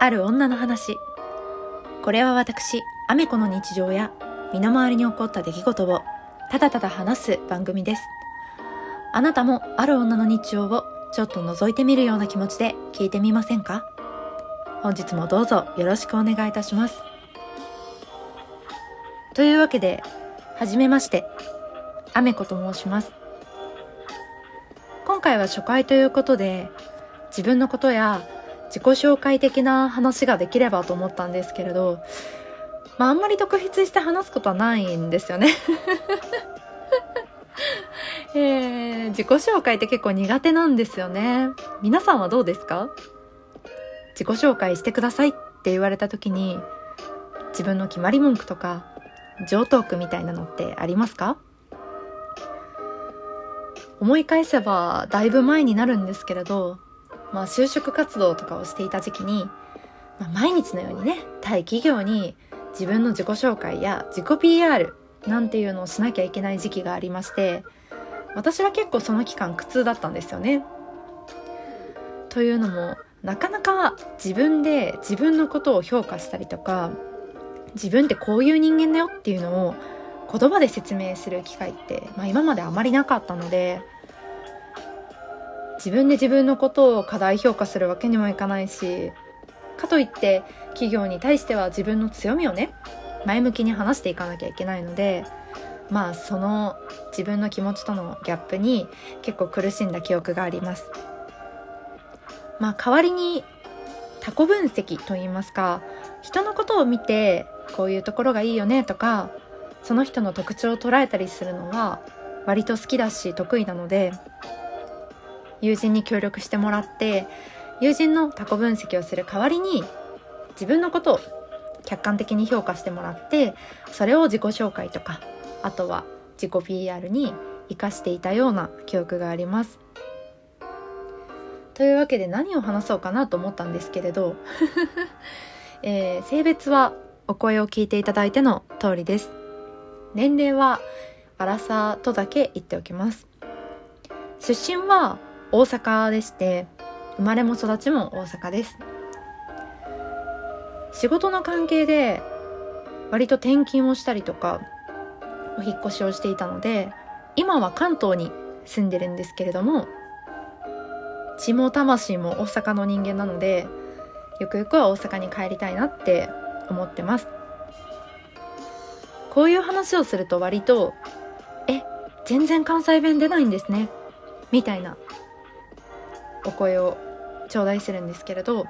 ある女の話。これは私アメコの日常や身の回りに起こった出来事をただただ話す番組です。あなたもある女の日常をちょっと覗いてみるような気持ちで聞いてみませんか？本日もどうぞよろしくお願いいたします。というわけではじめましてアメコと申します。今回は初回ということで自分のことや自己紹介的な話ができればと思ったんですけれど、まああんまり特筆して話すことはないんですよね。えー、自己紹介って結構苦手なんですよね。皆さんはどうですか？自己紹介してくださいって言われた時に自分の決まり文句とか上トークみたいなのってありますか？思い返せばだいぶ前になるんですけれどまあ、就職活動とかをしていた時期に、まあ、毎日のようにね対企業に自分の自己紹介や自己 PR なんていうのをしなきゃいけない時期がありまして私は結構その期間苦痛だったんですよね。というのもなかなか自分で自分のことを評価したりとか自分ってこういう人間だよっていうのを言葉で説明する機会って、まあ、今まであまりなかったので自分で自分のことを過大評価するわけにもいかないしかといって企業に対しては自分の強みをね前向きに話していかなきゃいけないのでまあその自分の気持ちとのギャップに結構苦しんだ記憶があります。まあ代わりに他己分析といいますか人のことを見てこういうところがいいよねとかその人の特徴を捉えたりするのは割と好きだし得意なので友人に協力してもらって友人の他己分析をする代わりに自分のことを客観的に評価してもらってそれを自己紹介とかあとは自己 PR に生かしていたような記憶があります。というわけで何を話そうかなと思ったんですけれど、えー、性別はお声を聞いていただいての通りです。年齢はアラサーとだけ言っておきます。出身は大阪でして生まれも育ちも大阪です。仕事の関係で割と転勤をしたりとかお引越しをしていたので今は関東に住んでるんですけれども血も魂も大阪の人間なのでゆくゆくは大阪に帰りたいなって思ってます。こういう話をすると割と「え全然関西弁出ないんですね」みたいな声を頂戴するんですけれど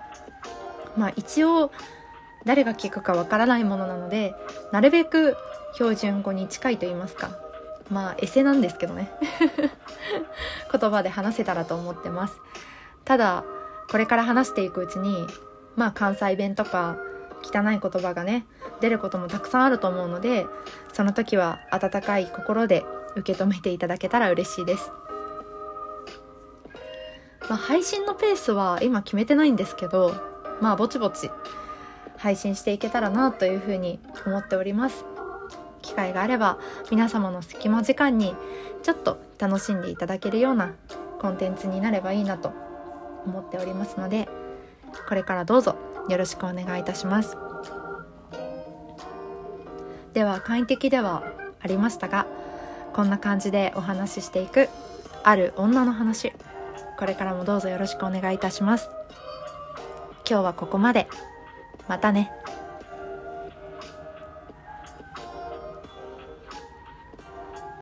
まあ一応誰が聞くかわからないものなのでなるべく標準語に近いと言いますかまあエセなんですけどね。言葉で話せたらと思ってます。ただこれから話していくうちにまあ関西弁とか汚い言葉がね出ることもたくさんあると思うのでその時は温かい心で受け止めていただけたら嬉しいです。まあ、配信のペースは今決めてないんですけどまあぼちぼち配信していけたらなというふうに思っております。機会があれば皆様の隙間時間にちょっと楽しんでいただけるようなコンテンツになればいいなと思っておりますのでこれからどうぞよろしくお願いいたします。では簡易的ではありましたがこんな感じでお話ししていくある女の話。これからもどうぞよろしくお願いいたします。今日はここまで。またね。